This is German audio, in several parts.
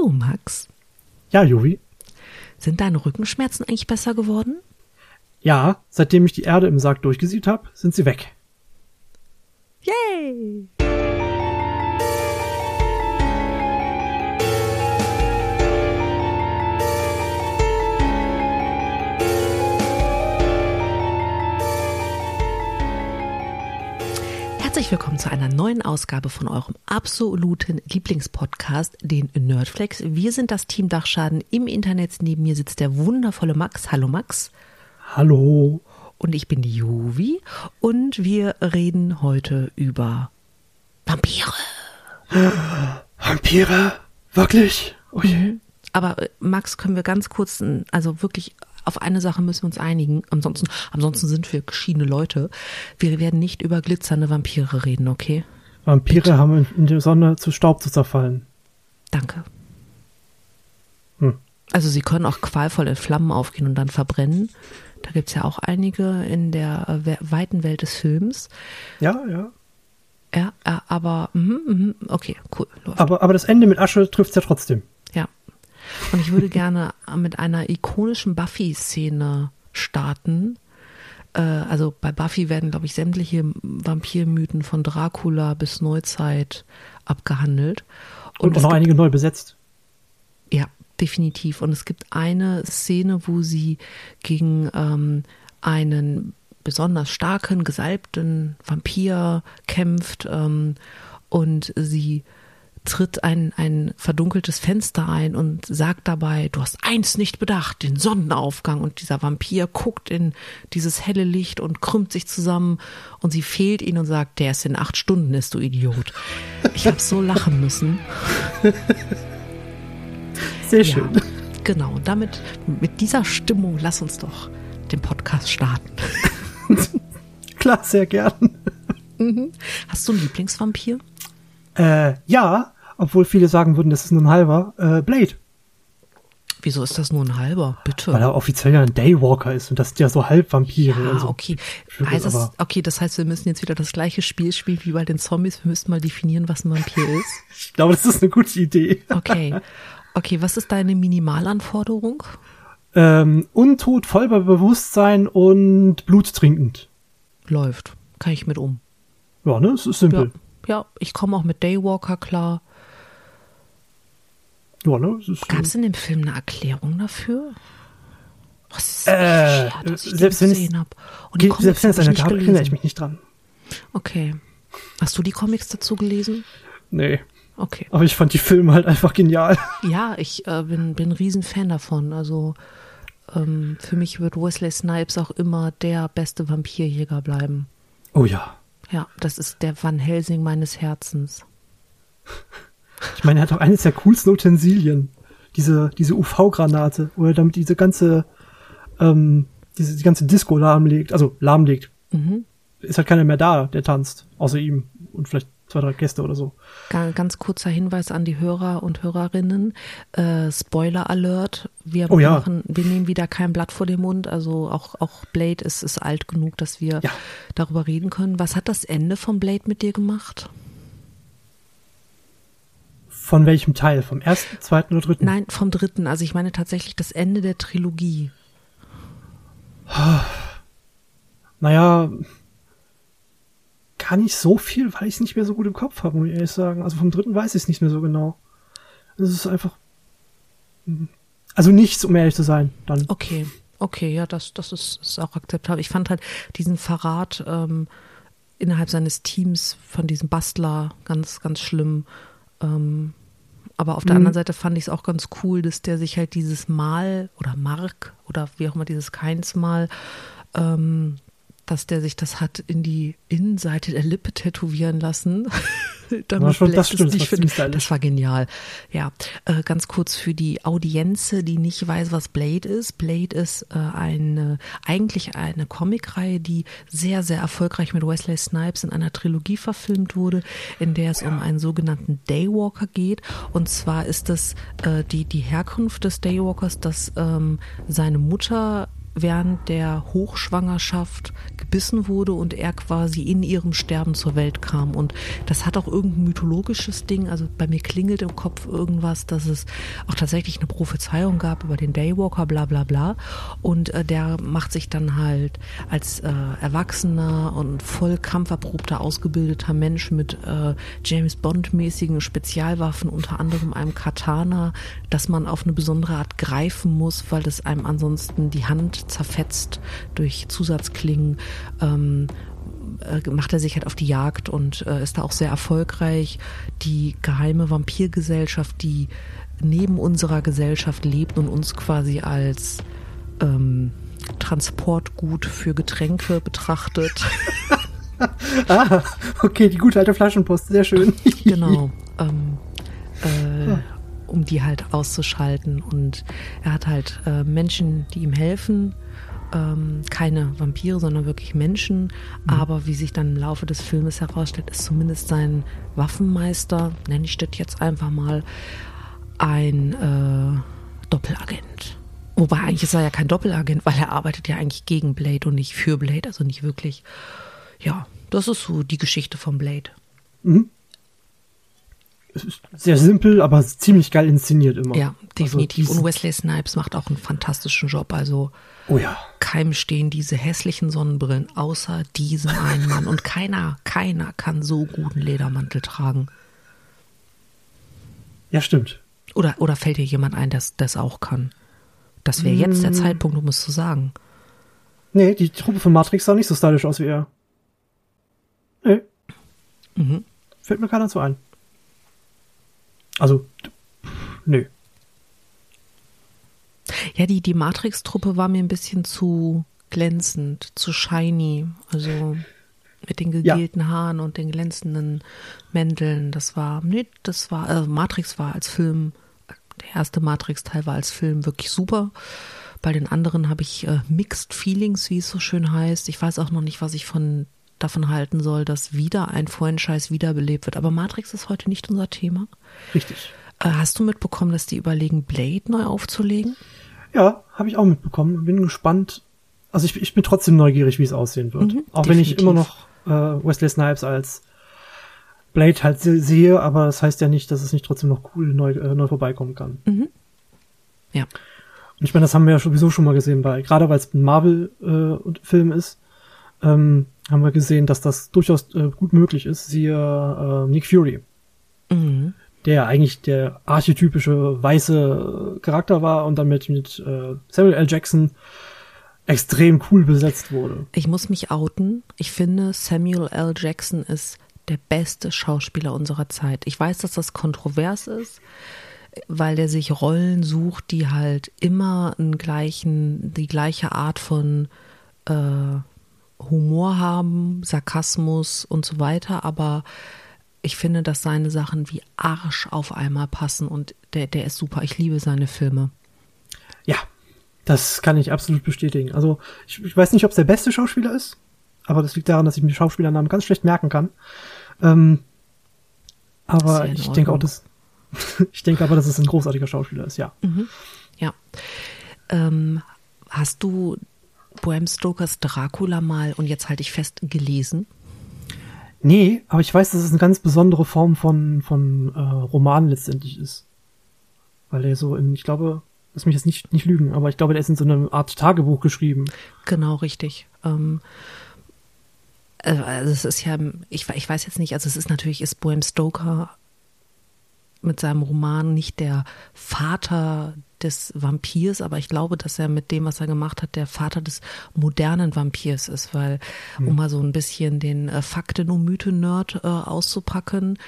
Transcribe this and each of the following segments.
Du, Max, Ja, Jovi. sind deine Rückenschmerzen eigentlich besser geworden? Ja, seitdem ich die Erde im Sarg durchgesiebt habe, sind sie weg. Yay! Herzlich willkommen zu einer neuen Ausgabe von eurem absoluten Lieblingspodcast, den Nerdflex. Wir sind das Team Dachschaden. Im Internet neben mir sitzt der wundervolle Max. Hallo Max. Hallo. Und ich bin die Juvi und wir reden heute über Vampire. Vampire? Wirklich? Oh je. Aber äh, Max, können wir ganz kurz, also wirklich auf eine Sache müssen wir uns einigen. Ansonsten, ansonsten sind wir geschiedene Leute. Wir werden nicht über glitzernde Vampire reden, okay? Vampire haben in- der Sonne zu Staub zu zerfallen. Danke. Hm. Also sie können auch qualvoll in Flammen aufgehen und dann verbrennen. Da gibt's ja auch einige in der äh, we- weiten Welt des Films. Ja, ja. Ja, äh, aber mhm, mhm, okay, cool, läuft. Aber, aber das Ende mit Asche trifft's ja trotzdem. Ja. Und ich würde gerne mit einer ikonischen Buffy-Szene starten. Äh, also bei Buffy werden, glaube ich, sämtliche Vampirmythen von Dracula bis Neuzeit abgehandelt. Und, auch es noch einige neu besetzt. ja, definitiv. Und es gibt eine Szene, wo sie gegen ähm, einen besonders starken, gesalbten Vampir kämpft ähm, und sie tritt ein, ein verdunkeltes Fenster ein und sagt dabei, du hast eins nicht bedacht, den Sonnenaufgang. Und dieser Vampir guckt in dieses helle Licht und krümmt sich zusammen und sie fehlt ihn und sagt, der ist in acht Stunden, ist du Idiot. Ich habe so lachen müssen. Sehr Ja, schön. genau. Und damit, mit dieser Stimmung, lass uns doch den Podcast starten. Klar, sehr gern. Hast du einen Lieblingsvampir? Äh, ja, obwohl viele sagen würden, das ist nur ein halber. Äh, Blade. Wieso ist das nur ein halber? Bitte. Weil er offiziell ja ein Daywalker ist und das ist ja so halb Vampire. Ah, und so. okay. Heißt das, okay, das heißt, wir müssen jetzt wieder das gleiche Spiel spielen wie bei den Zombies. Wir müssen mal definieren, was ein Vampir ist. Ich glaube, das ist eine gute Idee. Okay. Okay, was ist deine Minimalanforderung? Ähm, untot, voll bei Bewusstsein und bluttrinkend. Läuft. Kann ich mit um. Ja, ne? Es ist Ja, simpel. ja ich komme auch mit Daywalker klar. Ja, ne? Gab es in dem Film eine Erklärung dafür? Was ist Äh, her, dass ich selbst wenn es- gesehen habe. Selbst wenn es nicht gab, erinnere ich mich nicht dran. Okay. Hast du die Comics dazu gelesen? Nee. Okay. Aber ich fand die Filme halt einfach genial. Ja, ich äh, bin, bin ein Riesenfan davon. Also ähm, für mich wird Wesley Snipes auch immer der beste Vampirjäger bleiben. Oh ja. Ja, das ist der Van Helsing meines Herzens. Ich meine, er hat auch eines der coolsten Utensilien. Diese, diese UV-Granate, wo er damit diese ganze, ähm, diese, die ganze Disco lahmlegt. Also lahmlegt. Mhm. Ist halt keiner mehr da, der tanzt. Außer ihm. Und vielleicht zwei, drei Gäste oder so. Ga- Ganz kurzer Hinweis an die Hörer und Hörerinnen. Äh, Spoiler Alert. Wir Oh ja. machen, wir nehmen wieder kein Blatt vor den Mund. Also auch, auch Blade ist, ist alt genug, dass wir Ja. darüber reden können. Was hat das Ende von Blade mit dir gemacht? Von welchem Teil? Vom ersten, zweiten oder dritten? Nein, vom dritten. Also ich meine tatsächlich das Ende der Trilogie. Naja, gar nicht so viel, weil ich es nicht mehr so gut im Kopf habe, muss ich ehrlich sagen. Also vom dritten weiß ich es nicht mehr so genau. Es ist einfach. hm, Also nichts, um ehrlich zu sein, dann. Okay, okay, ja, das, das ist, ist auch akzeptabel. Ich fand halt diesen Verrat ähm, innerhalb seines Teams von diesem Bastler ganz, ganz schlimm. Ähm, aber auf der Mhm. anderen Seite fand ich es auch ganz cool, dass der sich halt dieses Mal oder Mark oder wie auch immer dieses Keinsmal, ähm, dass der sich das hat in die Innenseite der Lippe tätowieren lassen. Damit Ja, schon, das stimmt, das nicht ziemlich stylisch. Das war genial. Ja, äh, ganz kurz für die Audienz, die nicht weiß, was Blade ist. Blade ist äh, eine, eigentlich eine Comicreihe, die sehr, sehr erfolgreich mit Wesley Snipes in einer Trilogie verfilmt wurde, in der es um einen sogenannten Daywalker geht. Und zwar ist das äh, die, die Herkunft des Daywalkers, dass ähm, seine Mutter während der Hochschwangerschaft gebissen wurde und er quasi in ihrem Sterben zur Welt kam. Und das hat auch irgendein mythologisches Ding. Also bei mir klingelt im Kopf irgendwas, dass es auch tatsächlich eine Prophezeiung gab über den Daywalker, bla bla bla. Und äh, der macht sich dann halt als äh, erwachsener und voll kampferprobter, ausgebildeter Mensch mit äh, James Bond-mäßigen Spezialwaffen, unter anderem einem Katana, das man auf eine besondere Art greifen muss, weil es einem ansonsten die Hand zerfetzt durch Zusatzklingen. Ähm, äh, macht er sich halt auf die Jagd und äh, ist da auch sehr erfolgreich. Die geheime Vampirgesellschaft, die neben unserer Gesellschaft lebt und uns quasi als ähm, Transportgut für Getränke betrachtet. ah, okay, die gute alte Flaschenpost, sehr schön. genau. Ähm, äh, um die halt auszuschalten. Und er hat halt äh, Menschen, die ihm helfen. Ähm, keine Vampire, sondern wirklich Menschen. Mhm. Aber wie sich dann im Laufe des Filmes herausstellt, ist zumindest sein Waffenmeister, nenne ich das jetzt einfach mal, ein äh, Doppelagent. Wobei eigentlich ist er ja kein Doppelagent, weil er arbeitet ja eigentlich gegen Blade und nicht für Blade, also nicht wirklich. Ja, das ist so die Geschichte von Blade. Mhm sehr simpel, aber ziemlich geil inszeniert immer. Ja, definitiv. Also und Wesley Snipes macht auch einen fantastischen Job. Also oh ja. keinem stehen diese hässlichen Sonnenbrillen, außer diesem einen Mann. Und keiner, keiner kann so guten Ledermantel tragen. Ja, stimmt. Oder, oder fällt dir jemand ein, der das auch kann? Das wäre jetzt der mm. Zeitpunkt, um es zu sagen. Nee, die Truppe von Matrix sah nicht so stylisch aus wie er. Nee. Mhm. Fällt mir keiner zu ein. Also, nö. Ja, die, die Matrix-Truppe war mir ein bisschen zu glänzend, zu shiny. Also mit den gegelten ja. Haaren und den glänzenden Mänteln. Das war, nee, das war, also Matrix war als Film, der erste Matrix-Teil war als Film wirklich super. Bei den anderen habe ich äh, Mixed Feelings, wie es so schön heißt. Ich weiß auch noch nicht, was ich von davon halten soll, dass wieder ein Franchise wiederbelebt wird. Aber Matrix ist heute nicht unser Thema. Richtig. Äh, hast du mitbekommen, dass die überlegen, Blade neu aufzulegen? Ja, habe ich auch mitbekommen. Bin gespannt. Also ich, ich bin trotzdem neugierig, wie es aussehen wird. Mhm, auch definitiv. wenn ich immer noch äh, Wesley Snipes als Blade halt sehe, aber das heißt ja nicht, dass es nicht trotzdem noch cool neu, äh, neu vorbeikommen kann. Mhm. Ja. Und ich meine, das haben wir ja sowieso schon mal gesehen, weil gerade weil es ein Marvel-Film äh, ist, ähm, haben wir gesehen, dass das durchaus äh, gut möglich ist. Siehe äh, Nick Fury. Mhm. Der eigentlich der archetypische weiße Charakter war und damit mit äh, Samuel L. Jackson extrem cool besetzt wurde. Ich muss mich outen. Ich finde, Samuel L. Jackson ist der beste Schauspieler unserer Zeit. Ich weiß, dass das kontrovers ist, weil der sich Rollen sucht, die halt immer einen gleichen, die gleiche Art von äh, Humor haben, Sarkasmus und so weiter, aber ich finde, dass seine Sachen wie Arsch auf einmal passen und der, der ist super. Ich liebe seine Filme. Ja, das kann ich absolut bestätigen. Also, ich, ich weiß nicht, ob es der beste Schauspieler ist, aber das liegt daran, dass ich mir Schauspielernamen ganz schlecht merken kann. Ähm, aber ich denke auch, dass ich denke aber, dass es ein großartiger Schauspieler ist, ja. Mhm. Ja. Ähm, hast du Bram Stokers Dracula mal, und jetzt halte ich fest, gelesen? Nee, aber ich weiß, dass es eine ganz besondere Form von, von äh, Roman letztendlich ist. Weil er so in, ich glaube, lass mich jetzt nicht, nicht lügen, aber ich glaube, der ist in so einer Art Tagebuch geschrieben. Genau, richtig. Ähm, also, also es ist ja, ich, ich weiß jetzt nicht, also es ist natürlich, ist Bram Stoker mit seinem Roman nicht der Vater des Vampirs, aber ich glaube, dass er mit dem, was er gemacht hat, der Vater des modernen Vampirs ist, weil, mhm. um mal so ein bisschen den äh, Fakten- und Mythen-Nerd äh, auszupacken,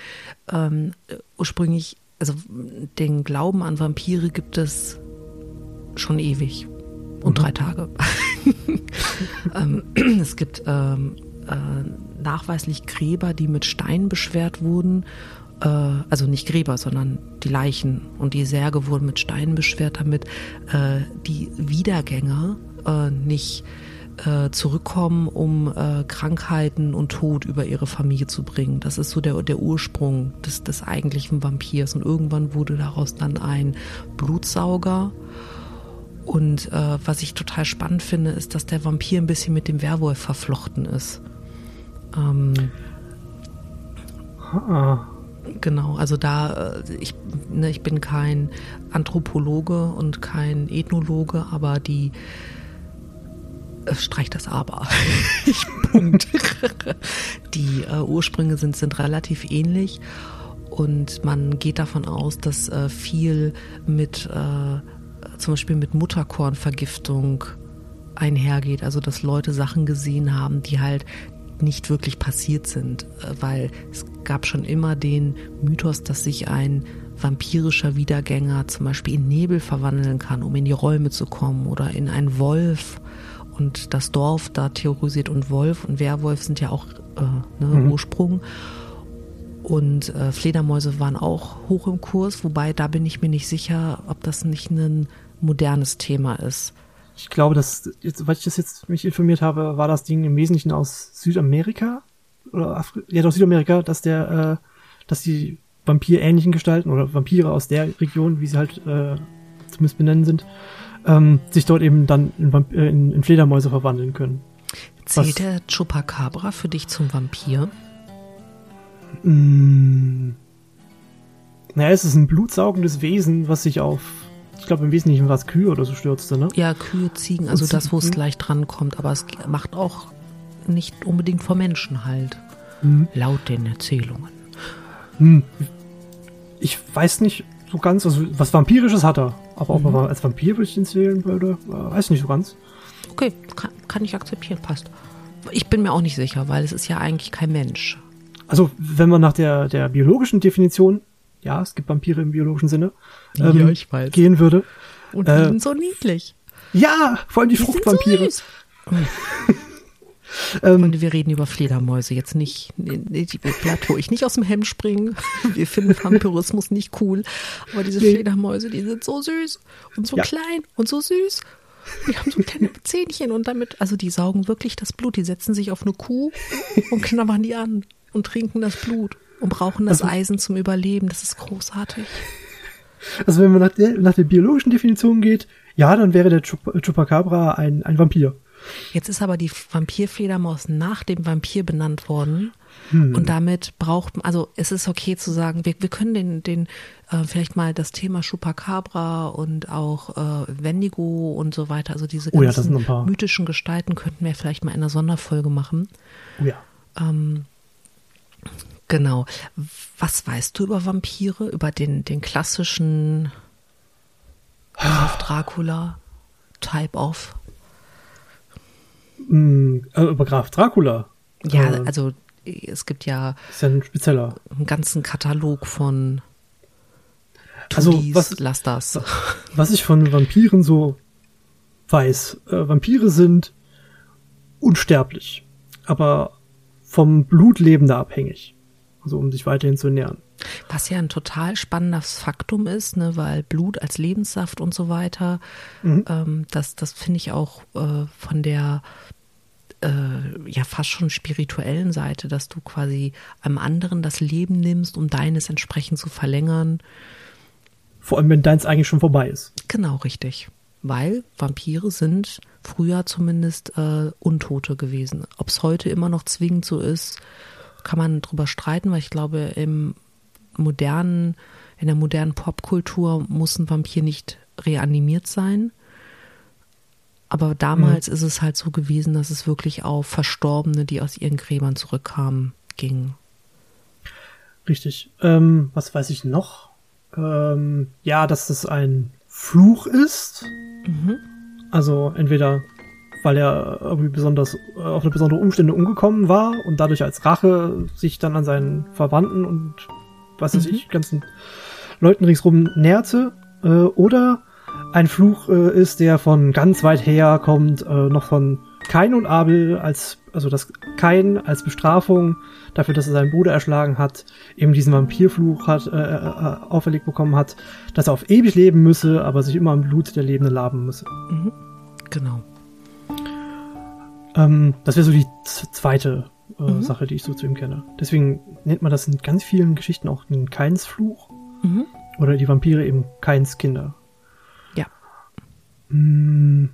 ähm, ursprünglich, also den Glauben an Vampire gibt es schon ewig und mhm. drei Tage. ähm, es gibt ähm, äh, nachweislich Gräber, die mit Steinen beschwert wurden äh, also nicht Gräber, sondern die Leichen und die Särge wurden mit Steinen beschwert, damit äh, die Wiedergänger äh, nicht äh, zurückkommen, um äh, Krankheiten und Tod über ihre Familie zu bringen. Das ist so der, der Ursprung des, des eigentlichen Vampirs. Und irgendwann wurde daraus dann ein Blutsauger. Und äh, was ich total spannend finde, ist, dass der Vampir ein bisschen mit dem Werwolf verflochten ist. Ähm, Ah, Genau, also da, äh, ich, ne, ich bin kein Anthropologe und kein Ethnologe, aber die äh, streich das aber. ich, Punkt. die äh, Ursprünge sind, sind relativ ähnlich und man geht davon aus, dass äh, viel mit äh, zum Beispiel mit Mutterkornvergiftung einhergeht, also dass Leute Sachen gesehen haben, die halt nicht wirklich passiert sind, äh, weil es gab schon immer den Mythos, dass sich ein vampirischer Wiedergänger zum Beispiel in Nebel verwandeln kann, um in die Räume zu kommen oder in einen Wolf und das Dorf da terrorisiert und Wolf und Werwolf sind ja auch äh, ne, Ursprung. Und äh, Fledermäuse waren auch hoch im Kurs, wobei da bin ich mir nicht sicher, ob das nicht ein modernes Thema ist. Ich glaube, dass, jetzt, weil ich das jetzt mich informiert habe, war das Ding im Wesentlichen aus Südamerika oder Afri ja, aus Südamerika, dass der, äh, dass die vampirähnlichen Gestalten oder Vampire aus der Region, wie sie halt äh, zumindest benennen sind, ähm, sich dort eben dann in, Vamp äh, in, in Fledermäuse verwandeln können. Zählt der Chupacabra für dich zum Vampir? Mm. Naja, es ist ein blutsaugendes Wesen, was sich auf, ich glaube im Wesentlichen war es Kühe oder so stürzte, ne? Ja, Kühe, Ziegen, also Und das, wo es Ziegen. gleich dran kommt, aber es macht auch nicht unbedingt vor Menschen halt. Mhm. Laut den Erzählungen. Hm. Ich weiß nicht so ganz, also was Vampirisches hat er. Aber ob er als Vampir würde ich ihn zählen würde, äh, weiß nicht so ganz. Okay, kann, kann ich akzeptieren, passt. Ich bin mir auch nicht sicher, weil es ist ja eigentlich kein Mensch. Also, wenn man nach der, der biologischen Definition, ja, es gibt Vampire im biologischen Sinne, ähm, Ja, ich weiß. gehen würde. Und Äh, die sind so niedlich. Ja, vor allem die, Die sind Fruchtvampire. So ähm, Und wir reden über Fledermäuse, jetzt nicht, die Plateau, ich nicht aus dem Hemd springen. Wir finden Vampirismus nicht cool. Aber diese Nee. Fledermäuse, die sind so süß und so Ja. klein und so süß. Die haben so kleine Zähnchen und damit, also die saugen wirklich das Blut. Die setzen sich auf eine Kuh und knabbern die an und trinken das Blut und brauchen das Also- Eisen zum Überleben. Das ist großartig. also, wenn man nach der, nach der biologischen Definition geht, ja, dann wäre der Chup Chupacabra ein, ein Vampir. Jetzt ist aber die Vampirfledermaus nach dem Vampir benannt worden. Hm. Und damit braucht man, also es ist okay zu sagen, wir, wir können den, den äh, vielleicht mal das Thema Chupacabra und auch äh, Wendigo und so weiter, also diese Oh ja, ganzen paar. mythischen Gestalten könnten wir vielleicht mal in einer Sonderfolge machen. Oh ja. Ähm, genau. Was weißt du über Vampire, über den, den klassischen Graf Dracula Type of? Mm, über Graf Dracula. Ja, Äh, also es gibt ja ist ja ein spezieller. einen ganzen Katalog von Also, Tudis, was- lass das. Was ich von Vampiren so weiß, äh, Vampire sind unsterblich, aber vom Blutleben da abhängig. Also um sich weiterhin zu ernähren. Was ja ein total spannendes Faktum ist, ne, weil Blut als Lebenssaft und so weiter, ähm, das, das finde ich auch äh, von der äh, ja fast schon spirituellen Seite, dass du quasi einem anderen das Leben nimmst, um deines entsprechend zu verlängern. Vor allem, wenn deins eigentlich schon vorbei ist. Genau richtig. Weil Vampire sind früher zumindest äh, Untote gewesen. Ob es heute immer noch zwingend so ist, kann man drüber streiten, weil ich glaube, im modernen, in der modernen Popkultur muss ein Vampir nicht reanimiert sein. Aber damals ist es halt so gewesen, dass es wirklich auf Verstorbene, die aus ihren Gräbern zurückkamen, ging. Richtig. Ähm, was weiß ich noch? Ähm, ja, dass das ein Fluch ist. Also entweder weil er irgendwie besonders äh, auf eine besondere Umstände umgekommen war und dadurch als Rache sich dann an seinen Verwandten und was weiß ich, ganzen Leuten ringsrum näherte. Äh, oder ein Fluch äh, ist, der von ganz weit her kommt, äh, noch von Kain und Abel als, also das Kain als Bestrafung dafür, dass er seinen Bruder erschlagen hat, eben diesen Vampirfluch hat, äh, äh, auferlegt bekommen hat, dass er auf ewig leben müsse, aber sich immer im Blut der Lebenden laben müsse. Genau. Ähm, das wäre so die zweite äh, Sache, die ich so zu ihm kenne. Deswegen nennt man das in ganz vielen Geschichten auch den Kainsfluch Mhm. oder die Vampire eben Kains Kinder. Ja. Hm,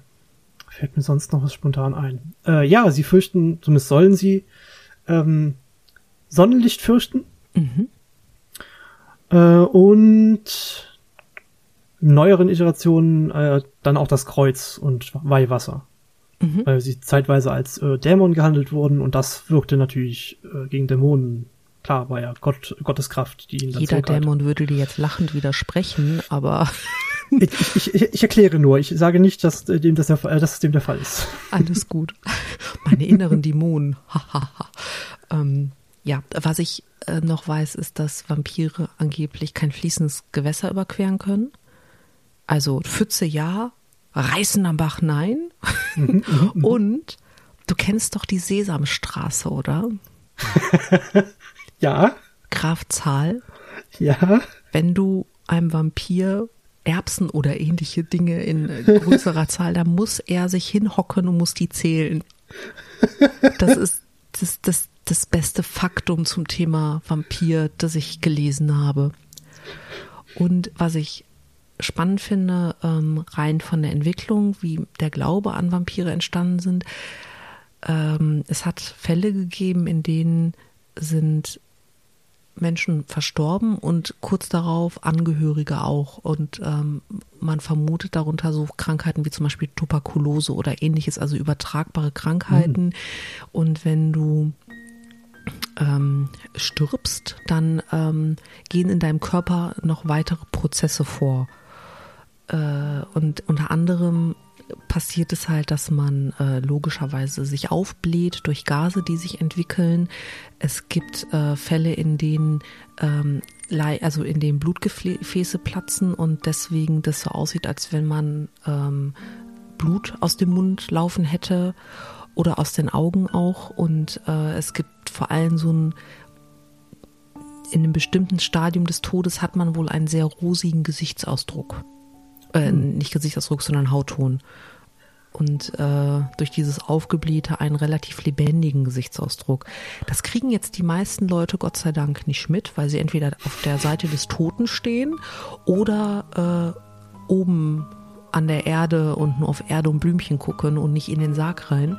fällt mir sonst noch was spontan ein. Äh, ja, sie fürchten, zumindest sollen sie, ähm, Sonnenlicht fürchten. Mhm. Äh, und in neueren Iterationen äh, dann auch das Kreuz und Weihwasser. Mhm. Weil sie zeitweise als äh, Dämon gehandelt wurden und das wirkte natürlich äh, gegen Dämonen. Klar, war ja Gott, Gottes Kraft, die ihn dann Jeder. Dämon würde dir jetzt lachend widersprechen, aber Ich, ich, ich, ich erkläre nur, ich sage nicht, dass äh, dem das der, Fall- äh, dass es dem der Fall ist. alles gut. Meine inneren Dämonen. Hahaha. ähm, ja, was ich äh, noch weiß, ist, dass Vampire angeblich kein fließendes Gewässer überqueren können. Also Pfütze ja, Reißen am Bach nein. Und du kennst doch die Sesamstraße, oder? Ja, Graf Zahl. ja. wenn du einem Vampir Erbsen oder ähnliche Dinge in äh, größerer Zahl, da muss er sich hinhocken und muss die zählen. Das ist das, das, das beste Faktum zum Thema Vampir, das ich gelesen habe. Und was ich spannend finde, ähm, rein von der Entwicklung, wie der Glaube an Vampire entstanden sind, ähm, es hat Fälle gegeben, in denen sind Menschen verstorben und kurz darauf Angehörige auch. Und ähm, man vermutet darunter so Krankheiten wie zum Beispiel Tuberkulose oder ähnliches, also übertragbare Krankheiten. Und wenn du ähm, stirbst, dann ähm, gehen in deinem Körper noch weitere Prozesse vor. Äh, und unter anderem passiert es halt, dass man äh, logischerweise sich aufbläht durch Gase, die sich entwickeln. Es gibt äh, Fälle, in denen ähm, also in denen Blutgefäße platzen und deswegen das so aussieht, als wenn man ähm, Blut aus dem Mund laufen hätte oder aus den Augen auch. Und äh, es gibt vor allem so ein in einem bestimmten Stadium des Todes hat man wohl einen sehr rosigen Gesichtsausdruck. Äh, nicht Gesichtsausdruck, sondern Hautton. Und äh, durch dieses Aufgeblähte einen relativ lebendigen Gesichtsausdruck. Das kriegen jetzt die meisten Leute Gott sei Dank nicht mit, weil sie entweder auf der Seite des Toten stehen oder äh, oben an der Erde und nur auf Erde und Blümchen gucken und nicht in den Sarg rein.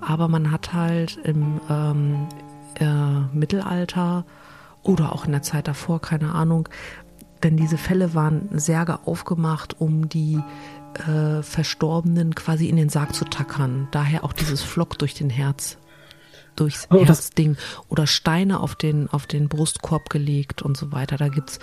Aber man hat halt im ähm, äh, Mittelalter oder auch in der Zeit davor, keine Ahnung, denn diese Fälle waren Särge aufgemacht, um die äh, Verstorbenen quasi in den Sarg zu tackern. Daher auch dieses Flock durch den Herz, durchs Oh, Herzding oder Steine auf den, auf den Brustkorb gelegt und so weiter. Da gibt's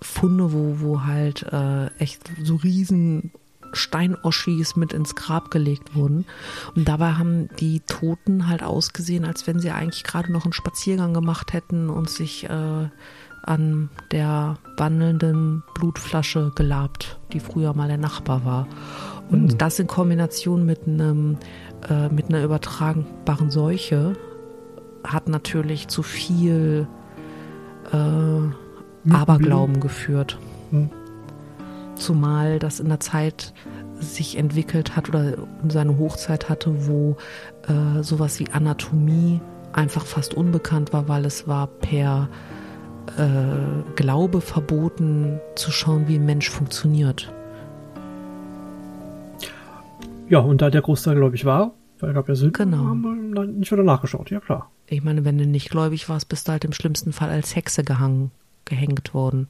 Funde, wo, wo halt äh, echt so riesen Steinoschis mit ins Grab gelegt wurden. Und dabei haben die Toten halt ausgesehen, als wenn sie eigentlich gerade noch einen Spaziergang gemacht hätten und sich äh, an der wandelnden Blutflasche gelabt, die früher mal der Nachbar war. Und das in Kombination mit einem äh, mit einer übertragbaren Seuche hat natürlich zu viel äh, Aberglauben geführt. Hm. Zumal das in der Zeit sich entwickelt hat oder seine Hochzeit hatte, wo äh, sowas wie Anatomie einfach fast unbekannt war, weil es war per äh, Glaube verboten zu schauen, wie ein Mensch funktioniert. Ja, und da der Großteil, glaube ich, war, weil er gab ja Sinn, Genau. haben wir nicht wieder nachgeschaut. Ja, klar. Ich meine, wenn du nicht gläubig warst, bist du halt im schlimmsten Fall als Hexe gehangen, gehängt worden.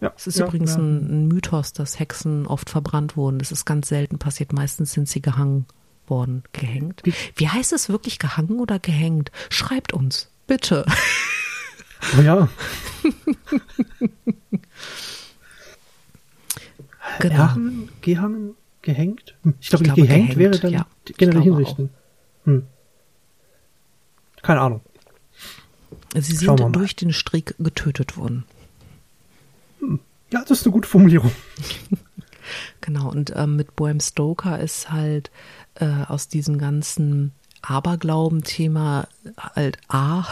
Ja, Es ist ja, übrigens ja. Ein, Mythos, dass Hexen oft verbrannt wurden. Das ist ganz selten passiert. Meistens sind sie gehangen worden, gehängt. Wie- Wie heißt es wirklich, gehangen oder gehängt? Schreibt uns, bitte. Oh ja, Genau. erhangen, gehangen, gehängt? Hm, Ich glaube, Ich glaube, gehängt, gehängt, wäre dann ja. generell hinrichten. Hm. Keine Ahnung. Sie sind durch den Strick getötet worden. Ja, das ist eine gute Formulierung. Genau, und ähm, mit Bram Stoker ist halt äh, aus diesem ganzen Aberglauben-Thema halt A,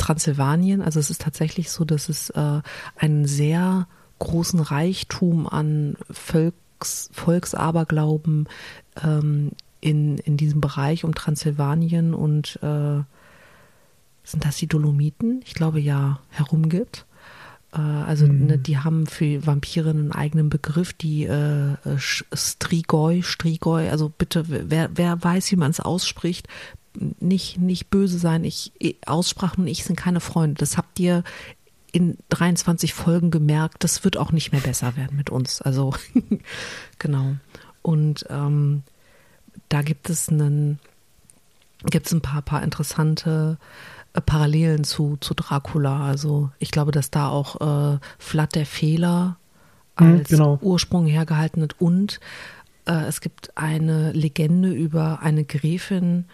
Transsilvanien. Also es ist tatsächlich so, dass es äh, einen sehr großen Reichtum an Volks, Volksaberglauben ähm, in, in diesem Bereich um Transsilvanien und äh, sind das die Dolomiten? Ich glaube ja, herumgibt. Äh, also mhm. ne, die haben für Vampire einen eigenen Begriff, die äh, Strigoi, Strigoi, also bitte, wer, wer weiß, wie man es ausspricht, nicht, nicht böse sein. Ich, Aussprachen und ich sind keine Freunde. Das habt ihr in 23 Folgen gemerkt. Das wird auch nicht mehr besser werden mit uns. Also, genau. Und ähm, da gibt es einen, gibt es ein paar, paar interessante äh, Parallelen zu, zu Dracula. Also ich glaube, dass da auch äh, Vlad der Fehler mhm, als genau. Ursprung hergehalten wird und äh, es gibt eine Legende über eine Gräfin,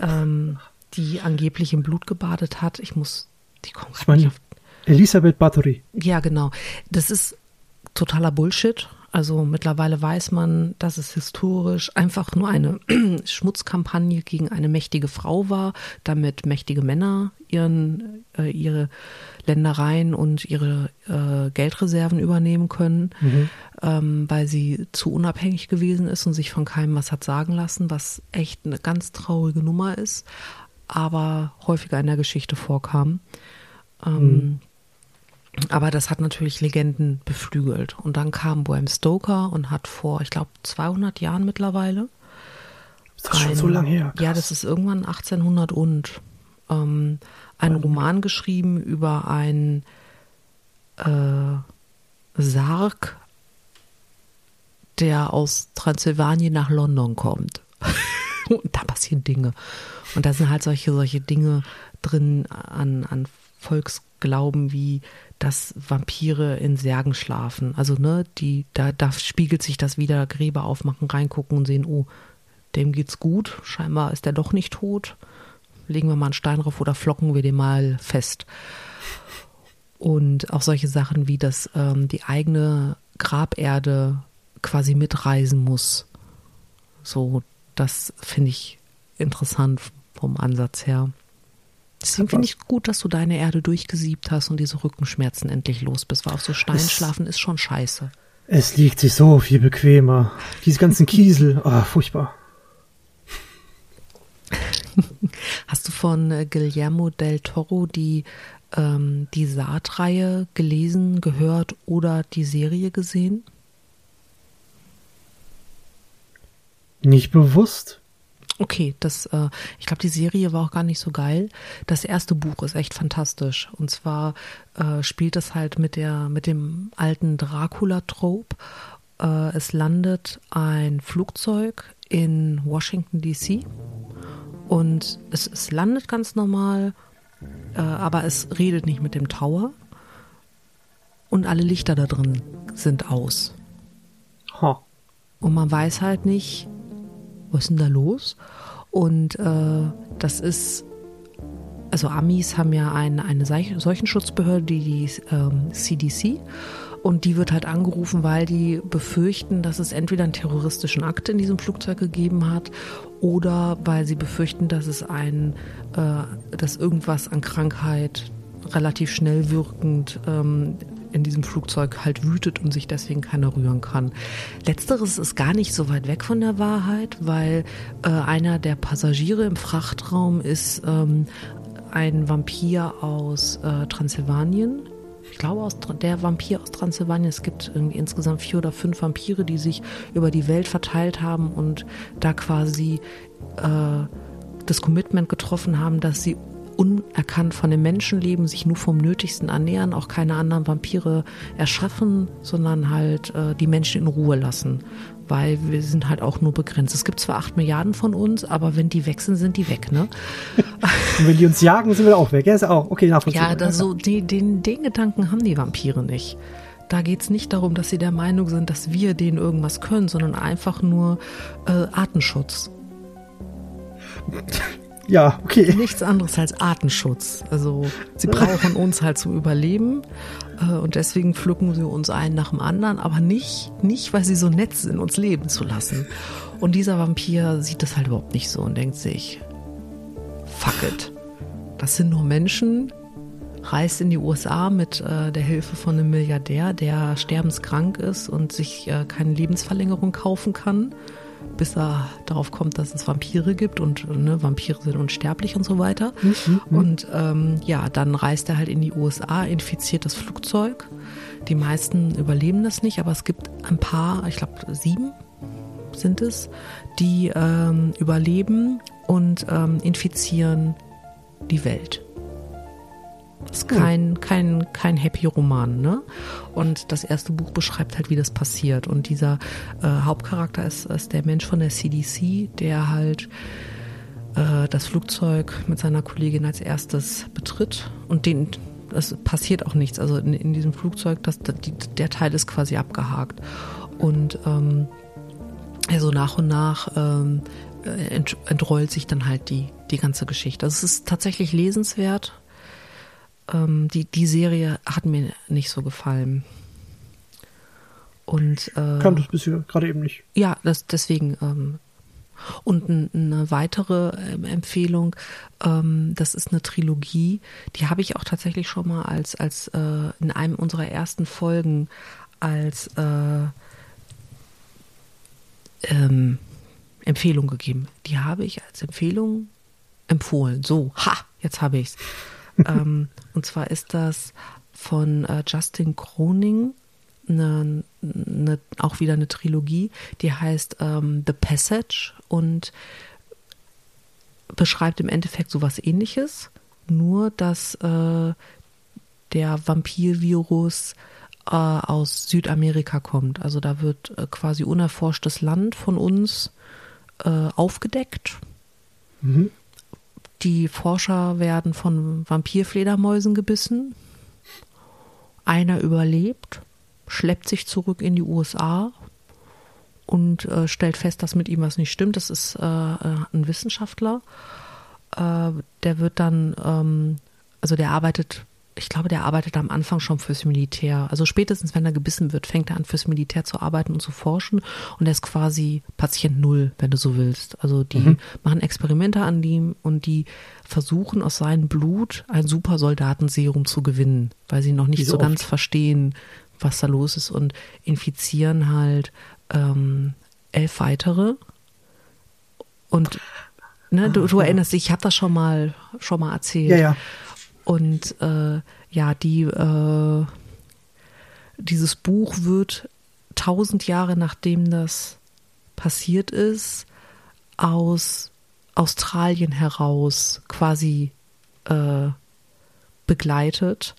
ähm, die angeblich im Blut gebadet hat. Ich muss die ich meine, Elisabeth Bathory. Ja, genau. Das ist totaler Bullshit. Also mittlerweile weiß man, dass es historisch einfach nur eine Schmutzkampagne gegen eine mächtige Frau war, damit mächtige Männer ihren, äh, ihre Ländereien und ihre äh, Geldreserven übernehmen können, mhm. ähm, weil sie zu unabhängig gewesen ist und sich von keinem was hat sagen lassen, was echt eine ganz traurige Nummer ist, aber häufiger in der Geschichte vorkam. Ähm, mhm. Aber das hat natürlich Legenden beflügelt. Und dann kam Bram Stoker und hat vor, ich glaube, 200 Jahren mittlerweile. Ist das ein, schon so lange her? Krass. Ja, das ist irgendwann 1800 und ähm, einen Roman geschrieben über einen äh, Sarg, der aus Transsilvanien nach London kommt. und da passieren Dinge. Und da sind halt solche, solche Dinge drin an, an Volksglauben wie dass Vampire in Särgen schlafen. Also, ne, die, da, da spiegelt sich das wieder, Gräber aufmachen, reingucken und sehen, oh, dem geht's gut, scheinbar ist er doch nicht tot. Legen wir mal einen Stein drauf oder flocken wir den mal fest. Und auch solche Sachen wie, dass ähm, die eigene Graberde quasi mitreisen muss. So, das finde ich interessant vom Ansatz her. Deswegen finde ich gut, dass du deine Erde durchgesiebt hast und diese Rückenschmerzen endlich los bist, weil auf so Stein schlafen ist schon scheiße. Es liegt sich so viel bequemer. Diese ganzen Kiesel, oh, furchtbar. Hast du von äh, Guillermo del Toro die, ähm, die Saatreihe gelesen, gehört oder die Serie gesehen? Nicht bewusst. Okay, das, äh, ich glaube, die Serie war auch gar nicht so geil. Das erste Buch ist echt fantastisch. Und zwar äh, spielt es halt mit der, mit dem alten Dracula-Trope. Äh, es landet ein Flugzeug in Washington DC und es, es landet ganz normal, äh, aber es redet nicht mit dem Tower und alle Lichter da drin sind aus. Huh. Und man weiß halt nicht, was ist denn da los? Und äh, das ist, also Amis haben ja ein, eine Seuchenschutzbehörde, die, die ähm, CDC. Und die wird halt angerufen, weil die befürchten, dass es entweder einen terroristischen Akt in diesem Flugzeug gegeben hat oder weil sie befürchten, dass es ein, äh, dass irgendwas an Krankheit relativ schnell wirkend ähm, in diesem Flugzeug halt wütet und sich deswegen keiner rühren kann. Letzteres ist gar nicht so weit weg von der Wahrheit, weil äh, einer der Passagiere im Frachtraum ist ähm, ein Vampir aus äh, Transsilvanien. Ich glaube, aus, der Vampir aus Transsilvanien. Es gibt irgendwie insgesamt vier oder fünf Vampire, die sich über die Welt verteilt haben und da quasi äh, das Commitment getroffen haben, dass sie unerkannt von den Menschen leben, sich nur vom Nötigsten ernähren, auch keine anderen Vampire erschaffen, sondern halt äh, die Menschen in Ruhe lassen. Weil wir sind halt auch nur begrenzt. Es gibt zwar acht Milliarden von uns, aber wenn die weg sind, sind die weg, ne? Und wenn die uns jagen, sind wir auch weg. Ja, ist auch okay nachvollziehbar. Ja, das so, die, den, den Gedanken haben die Vampire nicht. Da geht es nicht darum, dass sie der Meinung sind, dass wir denen irgendwas können, sondern einfach nur äh, Artenschutz. Ja, okay. Nichts anderes als Artenschutz. Also sie brauchen uns halt zum Überleben äh, und deswegen pflücken sie uns einen nach dem anderen, aber nicht, nicht, weil sie so nett sind, uns leben zu lassen. Und dieser Vampir sieht das halt überhaupt nicht so und denkt sich, fuck it. Das sind nur Menschen, reist in die USA mit äh, der Hilfe von einem Milliardär, der sterbenskrank ist und sich äh, keine Lebensverlängerung kaufen kann bis er darauf kommt, dass es Vampire gibt und ne, Vampire sind unsterblich und so weiter. Mhm. Und ähm, ja, dann reist er halt in die USA, infiziert das Flugzeug. Die meisten überleben das nicht, aber es gibt ein paar, ich glaube sieben sind es, die ähm, überleben und ähm, infizieren die Welt. Das ist kein, kein, kein Happy-Roman, ne? Und das erste Buch beschreibt halt, wie das passiert. Und dieser äh, Hauptcharakter ist, ist der Mensch von der CDC, der halt äh, das Flugzeug mit seiner Kollegin als erstes betritt und den es passiert auch nichts. Also in, in diesem Flugzeug, das, das, der Teil ist quasi abgehakt. Und ähm, also nach und nach ähm, ent, entrollt sich dann halt die, die ganze Geschichte. Also es ist tatsächlich lesenswert ähm, die, die Serie hat mir nicht so gefallen. Und äh, kam das bisher gerade eben nicht. Ja, das, deswegen. Ähm, und eine weitere ähm, Empfehlung, ähm, das ist eine Trilogie, die habe ich auch tatsächlich schon mal als, als äh, in einem unserer ersten Folgen als äh, ähm, Empfehlung gegeben. Die habe ich als Empfehlung empfohlen. So, ha, jetzt habe ich es. Ähm, und zwar ist das von äh, Justin Croning, eine, eine, auch wieder eine Trilogie, die heißt ähm, The Passage und beschreibt im Endeffekt sowas ähnliches, nur dass äh, der Vampirvirus äh, aus Südamerika kommt. Also da wird äh, quasi unerforschtes Land von uns äh, aufgedeckt. Mhm. Die Forscher werden von Vampirfledermäusen gebissen. Einer überlebt, schleppt sich zurück in die USA und äh, stellt fest, dass mit ihm was nicht stimmt. Das ist äh, äh, ein Wissenschaftler. Äh, der wird dann, ähm, also der arbeitet ich glaube, der arbeitet am Anfang schon fürs Militär. Also spätestens, wenn er gebissen wird, fängt er an, fürs Militär zu arbeiten und zu forschen. Und er ist quasi Patient Null, wenn du so willst. Also die mhm. machen Experimente an ihm und die versuchen aus seinem Blut ein Supersoldatenserum zu gewinnen, weil sie noch nicht so, so ganz verstehen, was da los ist und infizieren halt ähm, elf weitere. Und ne, du, du erinnerst dich, ich habe das schon mal schon mal erzählt. Ja, ja. Und äh, ja, die, äh, dieses Buch wird tausend Jahre nachdem das passiert ist, aus Australien heraus quasi äh, begleitet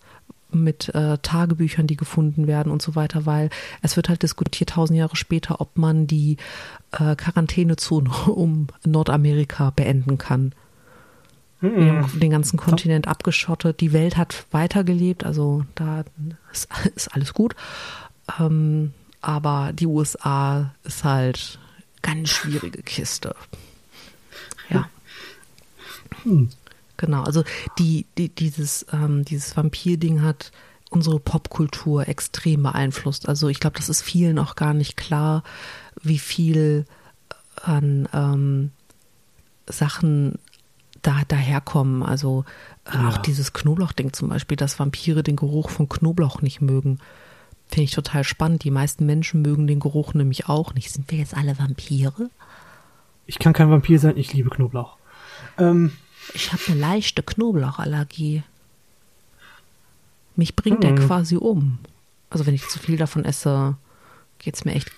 mit äh, Tagebüchern, die gefunden werden und so weiter, weil es wird halt diskutiert tausend Jahre später, ob man die äh, Quarantänezone um Nordamerika beenden kann. Haben den ganzen Kontinent abgeschottet. Die Welt hat weitergelebt, also da ist, ist alles gut. Ähm, aber die USA ist halt ganz schwierige Kiste. Ja. Hm. Genau, also die, die, dieses, ähm, dieses Vampir-Ding hat unsere Popkultur extrem beeinflusst. Also ich glaube, das ist vielen auch gar nicht klar, wie viel an ähm, Sachen da daherkommen. Also äh, ja. auch dieses Knoblauchding zum Beispiel, dass Vampire den Geruch von Knoblauch nicht mögen. Finde ich total spannend. Die meisten Menschen mögen den Geruch nämlich auch nicht. Sind wir jetzt alle Vampire? Ich kann kein Vampir sein, ich liebe Knoblauch. Ähm, ich habe eine leichte Knoblauchallergie. Mich bringt der hm. quasi um. Also wenn ich zu viel davon esse, geht es mir echt,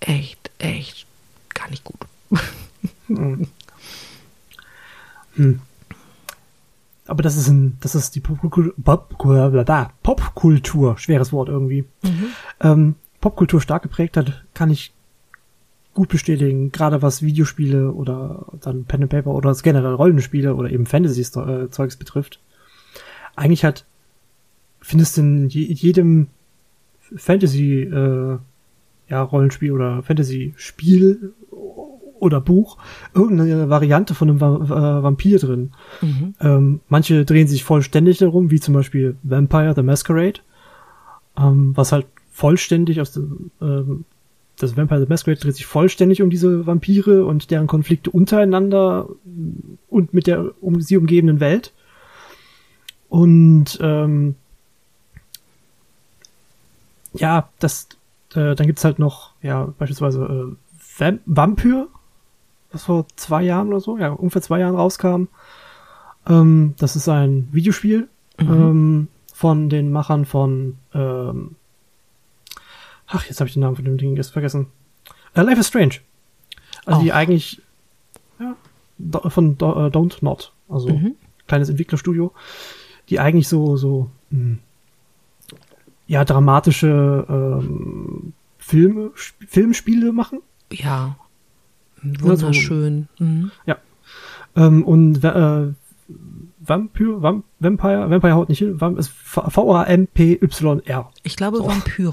echt, echt gar nicht gut. Hm. Hm. Aber das ist ein, das ist die Popkultur, Popkultur, schweres Wort irgendwie. Mhm. Ähm, Popkultur stark geprägt hat, kann ich gut bestätigen, gerade was Videospiele oder dann Pen and Paper oder generell Rollenspiele oder eben Fantasy-Zeugs betrifft. Eigentlich hat, findest du in jedem Fantasy, äh, ja, Rollenspiel oder Fantasy-Spiel oder Buch irgendeine Variante von einem äh, Vampir drin. Mhm. Ähm, manche drehen sich vollständig darum, wie zum Beispiel Vampire the Masquerade, ähm, was halt vollständig aus dem, ähm, das Vampire the Masquerade dreht sich vollständig um diese Vampire und deren Konflikte untereinander und mit der um sie umgebenden Welt. Und ähm, ja, das, äh, dann gibt's halt noch, ja, beispielsweise äh, Vamp Vampyr, was vor zwei Jahren oder so, ja, ungefähr zwei Jahren rauskam. Ähm, das ist ein Videospiel ähm, von den Machern von ähm, Ach, jetzt habe ich den Namen von dem Ding jetzt vergessen. Uh, Life is Strange. Also die Oh. eigentlich ja, do, von do, äh, Don't Not, also Mhm. kleines Entwicklerstudio, die eigentlich so so mh, ja dramatische ähm, Filme, Sp- Filmspiele machen. Ja. Wunderschön. Mhm. Ähm, und äh, Vampyr, Vamp, Vampire, Vampire haut nicht hin, Vamp ist V-A-M-P-Y-R. Ich glaube So. Vampyr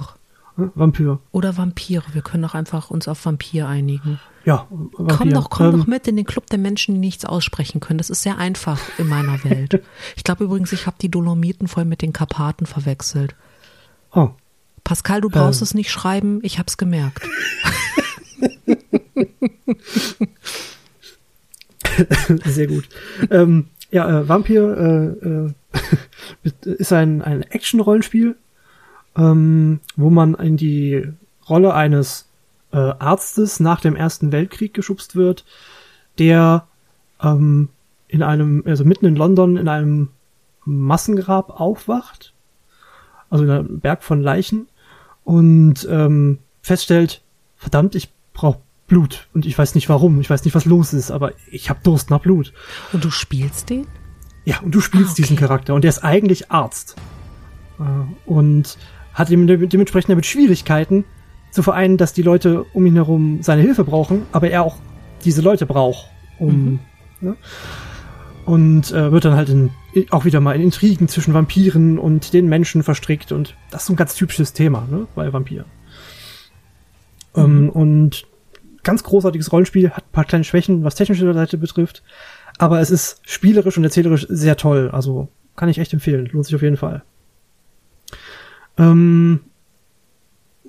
ne? Vampyr. oder Vampire. Wir können doch einfach uns auf Vampir einigen. Ja, Vampir. Komm doch, komm Ähm, doch mit in den Club der Menschen, die nichts aussprechen können. Das ist sehr einfach in meiner Welt. Ich glaube übrigens, ich habe die Dolomiten voll mit den Karpaten verwechselt. Oh, Pascal, du brauchst Ähm. es nicht schreiben, ich hab's gemerkt. Sehr gut. ähm, ja, äh, Vampir äh, äh, ist ein, ein Action-Rollenspiel, ähm, wo man in die Rolle eines äh, Arztes nach dem Ersten Weltkrieg geschubst wird, der ähm, in einem, also mitten in London in einem Massengrab aufwacht, also in einem Berg von Leichen und ähm, feststellt, verdammt, ich brauche Blut und ich weiß nicht warum, ich weiß nicht, was los ist, aber ich habe Durst nach Blut. Und du spielst den? Ja, und du spielst Ah, okay. diesen Charakter und der ist eigentlich Arzt. Äh, Und hat dem, dementsprechend damit Schwierigkeiten zu vereinen, dass die Leute um ihn herum seine Hilfe brauchen, aber er auch diese Leute braucht, um. Ne? Und äh, wird dann halt in, auch wieder mal in Intrigen zwischen Vampiren und den Menschen verstrickt und das ist so ein ganz typisches Thema ne, bei Vampiren. Ähm, und ganz großartiges Rollenspiel, hat ein paar kleine Schwächen, was technische Seite betrifft. Aber es ist spielerisch und erzählerisch sehr toll. Also kann ich echt empfehlen. Lohnt sich auf jeden Fall. Ähm,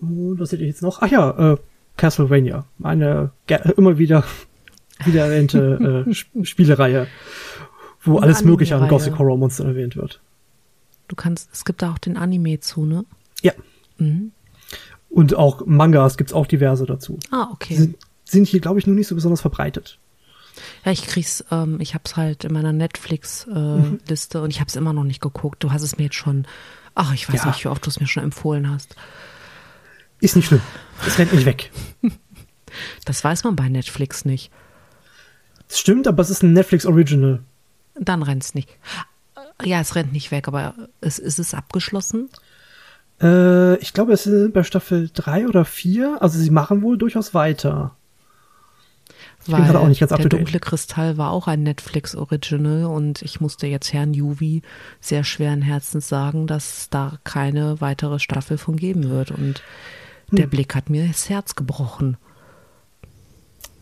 was hätte ich jetzt noch? Ach ja, äh, Castlevania. Eine immer wieder wieder erwähnte äh, Sp- Spielereihe, wo Eine alles mögliche an. Gothic Horror Monster erwähnt wird. Du kannst, es gibt da auch den Anime zu, ne? Ja. Mhm. Und auch Mangas gibt's auch diverse dazu. Ah, okay. sind, sind hier, glaube ich, nur nicht so besonders verbreitet. Ja, ich krieg's, ähm, ich hab's halt in meiner Mhm. Netflix-Liste und ich hab's immer noch nicht geguckt. Du hast es mir jetzt schon, ach, ich weiß Ja. nicht, wie oft du es mir schon empfohlen hast. Ist nicht schlimm. Es rennt nicht weg. Das weiß man bei Netflix nicht. Das stimmt, aber es ist ein Netflix Original. Dann rennt's nicht. Ja, es rennt nicht weg, aber es, ist es abgeschlossen? Äh, ich glaube, es sind bei Staffel 3 oder 4. Also sie machen wohl durchaus weiter. Bin Weil gerade auch nicht ganz up der dunkle Kristall war auch ein Netflix-Original und ich musste jetzt Herrn Juvi sehr schweren Herzens sagen, dass es da keine weitere Staffel von geben wird. Und der Hm. Blick hat mir das Herz gebrochen.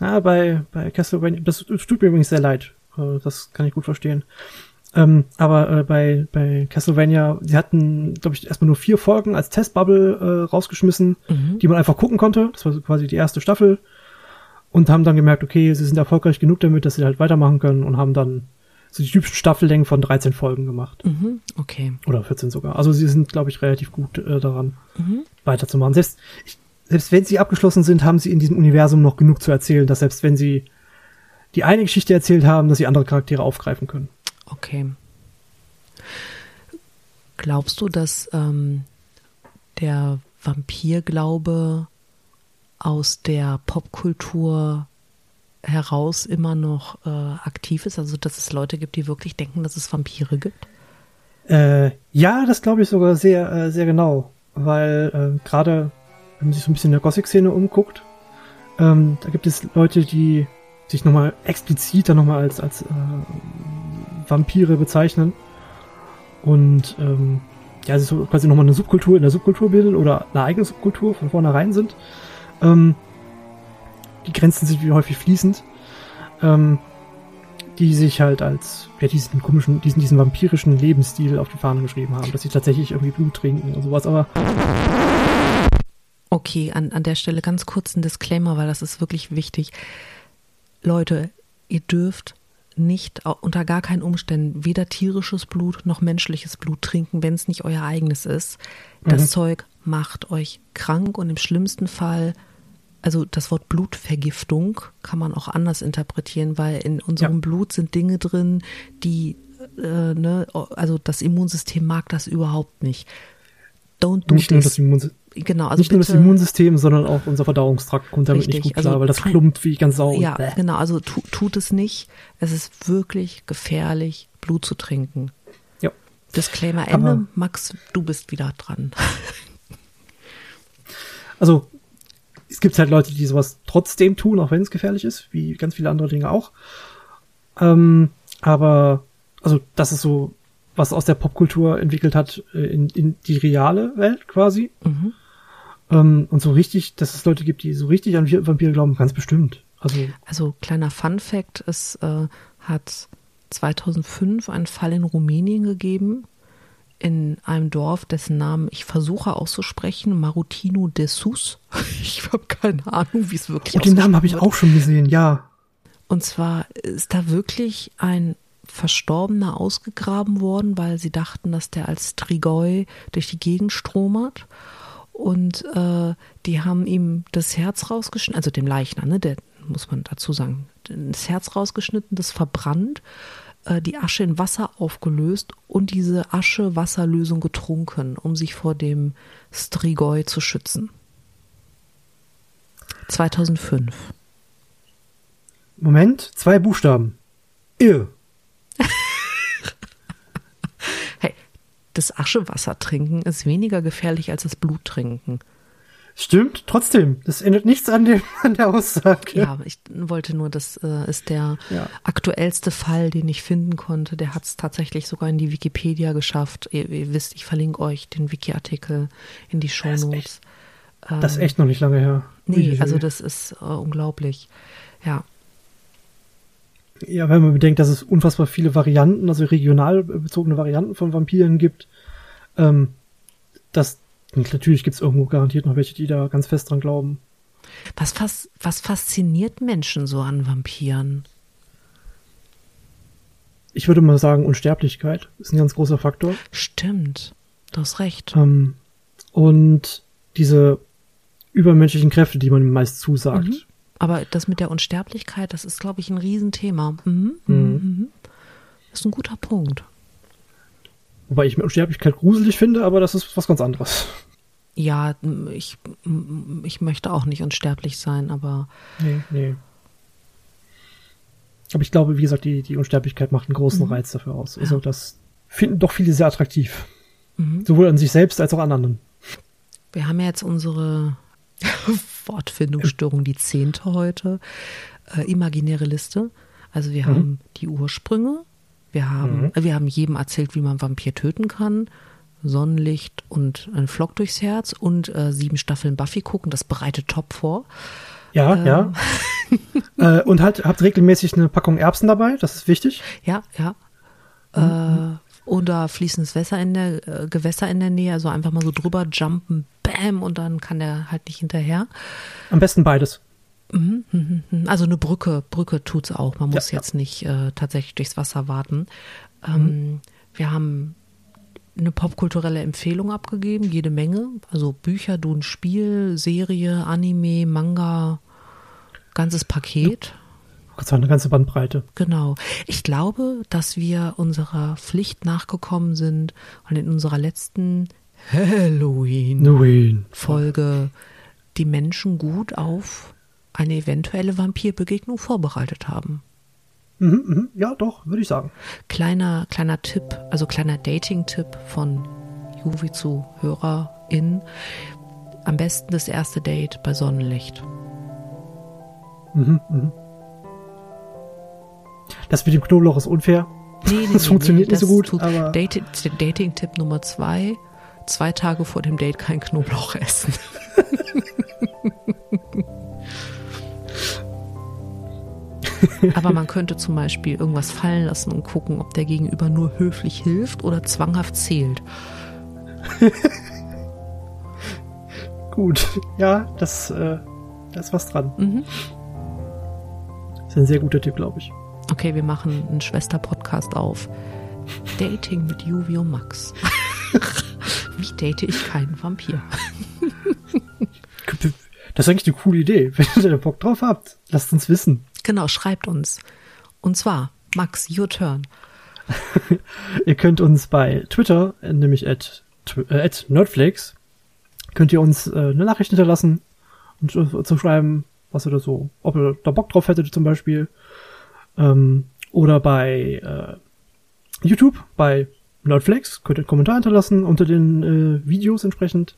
Ja, bei, bei Castlevania, das tut mir übrigens sehr leid. Äh, Das kann ich gut verstehen. Ähm, aber äh, bei, bei Castlevania, sie hatten, glaube ich, erstmal nur vier Folgen als Testbubble äh, rausgeschmissen, Mhm. die man einfach gucken konnte. Das war quasi die erste Staffel. Und haben dann gemerkt, okay, sie sind erfolgreich genug damit, dass sie halt weitermachen können und haben dann so die typischen Staffellängen von 13 Folgen gemacht. Mhm, okay. Oder 14 sogar. Also sie sind, glaube ich, relativ gut äh, daran, Mhm. weiterzumachen. Selbst, ich, selbst wenn sie abgeschlossen sind, haben sie in diesem Universum noch genug zu erzählen, dass selbst wenn sie die eine Geschichte erzählt haben, dass sie andere Charaktere aufgreifen können. Okay. Glaubst du, dass ähm, der Vampirglaube aus der Popkultur heraus immer noch äh, aktiv ist? Also, dass es Leute gibt, die wirklich denken, dass es Vampire gibt? Äh, ja, das glaube ich sogar sehr, äh, sehr genau. Weil äh, gerade, wenn man sich so ein bisschen in der Gothic-Szene umguckt, ähm, da gibt es Leute, die sich nochmal explizit dann nochmal als, als äh, Vampire bezeichnen. Und ähm, ja, also so quasi nochmal eine Subkultur in der Subkultur bilden oder eine eigene Subkultur von vornherein sind. Ähm, die Grenzen sind wie häufig fließend. Ähm, die sich halt als ja, diesen komischen, diesen, diesen vampirischen Lebensstil auf die Fahnen geschrieben haben, dass sie tatsächlich irgendwie Blut trinken und sowas, aber Okay, an, an der Stelle ganz kurz ein Disclaimer, weil das ist wirklich wichtig. Leute, ihr dürft nicht unter gar keinen Umständen weder tierisches Blut noch menschliches Blut trinken, wenn es nicht euer eigenes ist. Das Mhm. Zeug macht euch krank und im schlimmsten Fall also das Wort Blutvergiftung kann man auch anders interpretieren, weil in unserem ja. Blut sind Dinge drin, die, äh, ne, also das Immunsystem mag das überhaupt nicht. Don't do nicht this. Nur das Immunsystem. Genau, also nicht bitte, nur das Immunsystem, sondern auch unser Verdauungstrakt kommt damit richtig, nicht gut klar, also weil das klumpt wie ganz sauer. Ja, Bäh. genau, also tu, tut es nicht. Es ist wirklich gefährlich, Blut zu trinken. Ja. Disclaimer Ende. Aber, Max, du bist wieder dran. Also, es gibt halt Leute, die sowas trotzdem tun, auch wenn es gefährlich ist, wie ganz viele andere Dinge auch. Ähm, aber, also, das ist so, was aus der Popkultur entwickelt hat äh, in, in die reale Welt quasi. Mhm. Ähm, und so richtig, dass es Leute gibt, die so richtig an Vampire glauben, ganz bestimmt. Also, also kleiner Fun Fact, es äh, hat 2005 einen Fall in Rumänien gegeben, in einem Dorf, dessen Namen ich versuche auszusprechen, Marutino de Sus. Ich habe keine Ahnung, wie es wirklich ist. Oh, den Namen habe ich auch schon gesehen, ja. Und zwar ist da wirklich ein Verstorbener ausgegraben worden, weil sie dachten, dass der als Strigoi durch die Gegend stromert. Und äh, die haben ihm das Herz rausgeschnitten, also dem Leichnam, ne, der muss man dazu sagen, das Herz rausgeschnitten, das verbrannt äh, die Asche in Wasser aufgelöst und diese Asche-Wasserlösung getrunken, um sich vor dem Strigoi zu schützen. 2005. Moment, zwei Buchstaben. Irr. hey, das Aschewasser trinken ist weniger gefährlich als das Blut trinken. Stimmt, trotzdem. Das ändert nichts an, dem, an der Aussage. Ja, ich wollte nur, das äh, ist der ja. aktuellste Fall, den ich finden konnte. Der hat es tatsächlich sogar in die Wikipedia geschafft. Ihr, ihr wisst, ich verlinke euch den Wiki-Artikel in die Show Notes. Das, das ist echt noch nicht lange her. Nee, also das ist äh, unglaublich. Ja. Ja, wenn man bedenkt, dass es unfassbar viele Varianten, also regional bezogene Varianten von Vampiren gibt, ähm, dass und natürlich gibt es irgendwo garantiert noch welche, die da ganz fest dran glauben. Was, fas was fasziniert Menschen so an Vampiren? Ich würde mal sagen, Unsterblichkeit ist ein ganz großer Faktor. Stimmt, du hast recht. Ähm, und diese übermenschlichen Kräfte, die man ihm meist zusagt. Mhm. Aber das mit der Unsterblichkeit, das ist, glaube ich, ein Riesenthema. Mhm. Mhm. mhm. Das ist ein guter Punkt. Wobei ich Unsterblichkeit gruselig finde, aber das ist was ganz anderes. Ja, ich, ich möchte auch nicht unsterblich sein, aber. Nee, nee. Aber ich glaube, wie gesagt, die, die Unsterblichkeit macht einen großen mhm. Reiz dafür aus. Also das finden doch viele sehr attraktiv. Mhm. Sowohl an sich selbst als auch an anderen. Wir haben ja jetzt unsere Wortfindungsstörung, die zehnte heute, äh, imaginäre Liste. Also wir mhm. haben die Ursprünge, wir haben, mhm. wir haben jedem erzählt, wie man Vampir töten kann. Sonnenlicht und ein Flock durchs Herz und äh, sieben Staffeln Buffy gucken. Das bereitet top vor. Ja, ähm. ja. äh, und halt, habt regelmäßig eine Packung Erbsen dabei, das ist wichtig. Ja, ja. Mhm. Äh, oder fließendes Wasser in der, äh, Gewässer in der Nähe, also einfach mal so drüber jumpen, bam, und dann kann der halt nicht hinterher. Am besten beides. Mhm, mhm, mhm. Also eine Brücke, Brücke tut's auch. Man muss ja, jetzt ja. nicht äh, tatsächlich durchs Wasser warten. Ähm, mhm. Wir haben eine popkulturelle Empfehlung abgegeben, jede Menge. Also Bücher, du ein Spiel, Serie, Anime, Manga, ganzes Paket. Gott sei eine ganze Bandbreite. Genau. Ich glaube, dass wir unserer Pflicht nachgekommen sind und in unserer letzten Halloween-Folge die Menschen gut auf eine eventuelle Vampirbegegnung vorbereitet haben. Mhm, mhm. Ja, doch, würde ich sagen. Kleiner, kleiner Tipp, also kleiner Dating-Tipp von Juvi zu HörerInnen. Am besten das erste Date bei Sonnenlicht. Mhm, mhm. Das mit dem Knoblauch ist unfair. Nee, nee, das funktioniert nee, nicht so gut. Dating-Tipp Nummer zwei: zwei Tage vor dem Date kein Knoblauch essen. Aber man könnte zum Beispiel irgendwas fallen lassen und gucken, ob der Gegenüber nur höflich hilft oder zwanghaft zählt. Gut, ja, das, äh, da ist was dran. Mhm. Das ist ein sehr guter Tipp, glaube ich. Okay, wir machen einen Schwester-Podcast auf. Dating mit Juvi und Max. Wie date ich keinen Vampir? Das ist eigentlich eine coole Idee. Wenn ihr da Bock drauf habt, lasst uns wissen. Genau, schreibt uns. Und zwar, Max, your turn. ihr könnt uns bei Twitter, nämlich at, äh, at Nerdflakes, könnt ihr uns äh, eine Nachricht hinterlassen und äh, zu schreiben, was ihr da so, ob ihr da Bock drauf hättet zum Beispiel. Ähm, oder bei äh, YouTube, bei Nerdflex, könnt ihr einen Kommentar hinterlassen unter den äh, Videos entsprechend.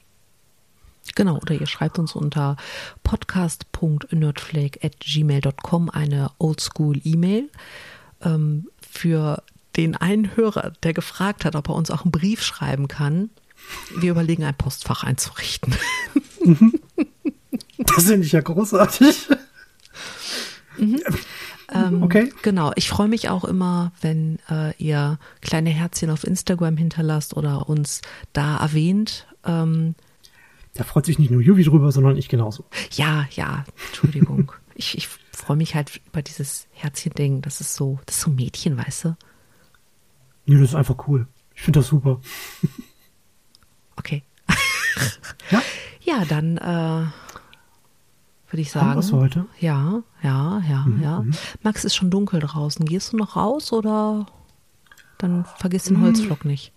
Genau, oder ihr schreibt uns unter podcast.nerdflake.gmail.com eine Oldschool-E-Mail. Ähm, für den einen Hörer, der gefragt hat, ob er uns auch einen Brief schreiben kann, wir überlegen, ein Postfach einzurichten. Das finde ich ja großartig. Mhm. Ähm, okay. Genau. Ich freue mich auch immer, wenn äh, ihr kleine Herzchen auf Instagram hinterlasst oder uns da erwähnt. Ähm, da freut sich nicht nur Juvi drüber, sondern ich genauso. Ja, ja, Entschuldigung. ich ich freue mich halt über dieses Herzchen-Ding. Das ist so, das ist so Mädchen, weißt du? Nee, das ist einfach cool. Ich finde das super. okay. ja? Ja, dann äh, würde ich sagen. Was heute? Ja, ja, ja, mhm, ja. Mhm. Max, ist schon dunkel draußen. Gehst du noch raus oder dann vergiss den mhm. Holzflock nicht?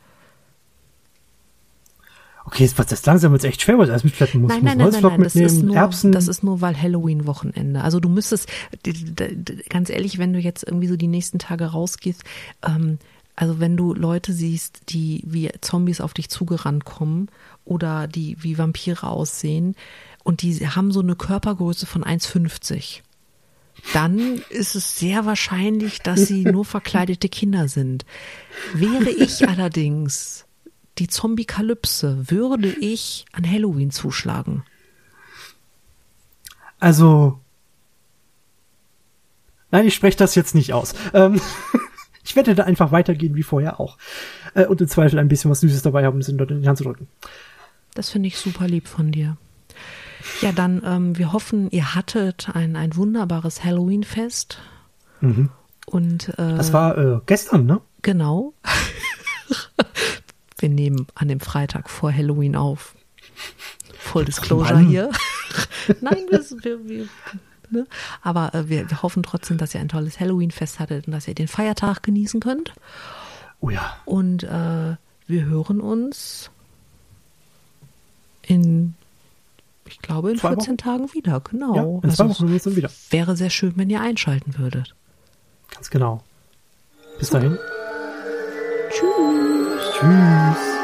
Okay, jetzt wird das langsam jetzt echt schwer, weil ich alles mitschleppen muss. Nein, nein, nein, nein, nein, das ist, nur, Erbsen. das ist nur, weil Halloween-Wochenende. Also du müsstest, ganz ehrlich, wenn du jetzt irgendwie so die nächsten Tage rausgehst, ähm, also wenn du Leute siehst, die wie Zombies auf dich zugerannt kommen oder die wie Vampire aussehen, und die haben so eine Körpergröße von 1,50, dann ist es sehr wahrscheinlich, dass sie nur verkleidete Kinder sind. Wäre ich allerdings die Zombie-Kalypse, würde ich an Halloween zuschlagen. Also, nein, ich spreche das jetzt nicht aus. Ähm, ich werde da einfach weitergehen wie vorher auch. Äh, und im Zweifel ein bisschen was Süßes dabei haben, um es in die Hand zu drücken. Das finde ich super lieb von dir. Ja, dann, ähm, wir hoffen, ihr hattet ein, ein wunderbares Halloween-Fest. Mhm. Und, äh, das war äh, gestern, ne? Genau. wir nehmen an dem Freitag vor Halloween auf. Full Disclosure hier. Nein, wir, wir, wir ne? aber äh, wir, wir hoffen trotzdem, dass ihr ein tolles Halloween-Fest hattet und dass ihr den Feiertag genießen könnt. Oh ja. Und äh, wir hören uns in ich glaube, in zwei 14 Wochen? Tagen wieder, genau. Ja, in zwei also Wochen sind wieder. Wäre sehr schön, wenn ihr einschalten würdet. Ganz genau. Bis dahin. Tschüss. Tschüss.